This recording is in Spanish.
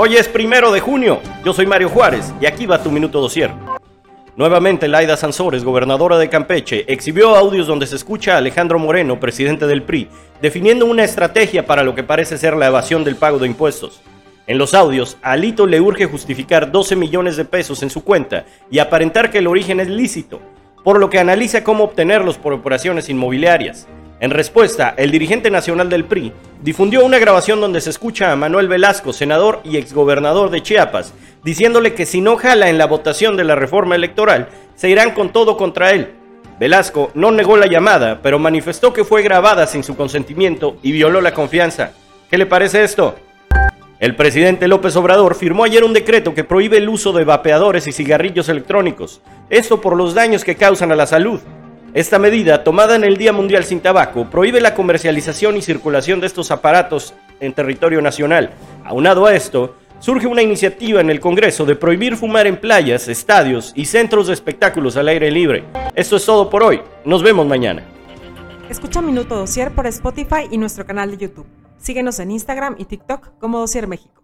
Hoy es primero de junio. Yo soy Mario Juárez y aquí va tu minuto dosier. Nuevamente, Laida Sansores, gobernadora de Campeche, exhibió audios donde se escucha a Alejandro Moreno, presidente del PRI, definiendo una estrategia para lo que parece ser la evasión del pago de impuestos. En los audios, a Alito le urge justificar 12 millones de pesos en su cuenta y aparentar que el origen es lícito, por lo que analiza cómo obtenerlos por operaciones inmobiliarias. En respuesta, el dirigente nacional del PRI difundió una grabación donde se escucha a Manuel Velasco, senador y exgobernador de Chiapas, diciéndole que si no jala en la votación de la reforma electoral, se irán con todo contra él. Velasco no negó la llamada, pero manifestó que fue grabada sin su consentimiento y violó la confianza. ¿Qué le parece esto? El presidente López Obrador firmó ayer un decreto que prohíbe el uso de vapeadores y cigarrillos electrónicos, esto por los daños que causan a la salud. Esta medida, tomada en el Día Mundial sin Tabaco, prohíbe la comercialización y circulación de estos aparatos en territorio nacional. Aunado a esto, surge una iniciativa en el Congreso de prohibir fumar en playas, estadios y centros de espectáculos al aire libre. Esto es todo por hoy. Nos vemos mañana. Escucha Minuto Dosier por Spotify y nuestro canal de YouTube. Síguenos en Instagram y TikTok como Dosier México.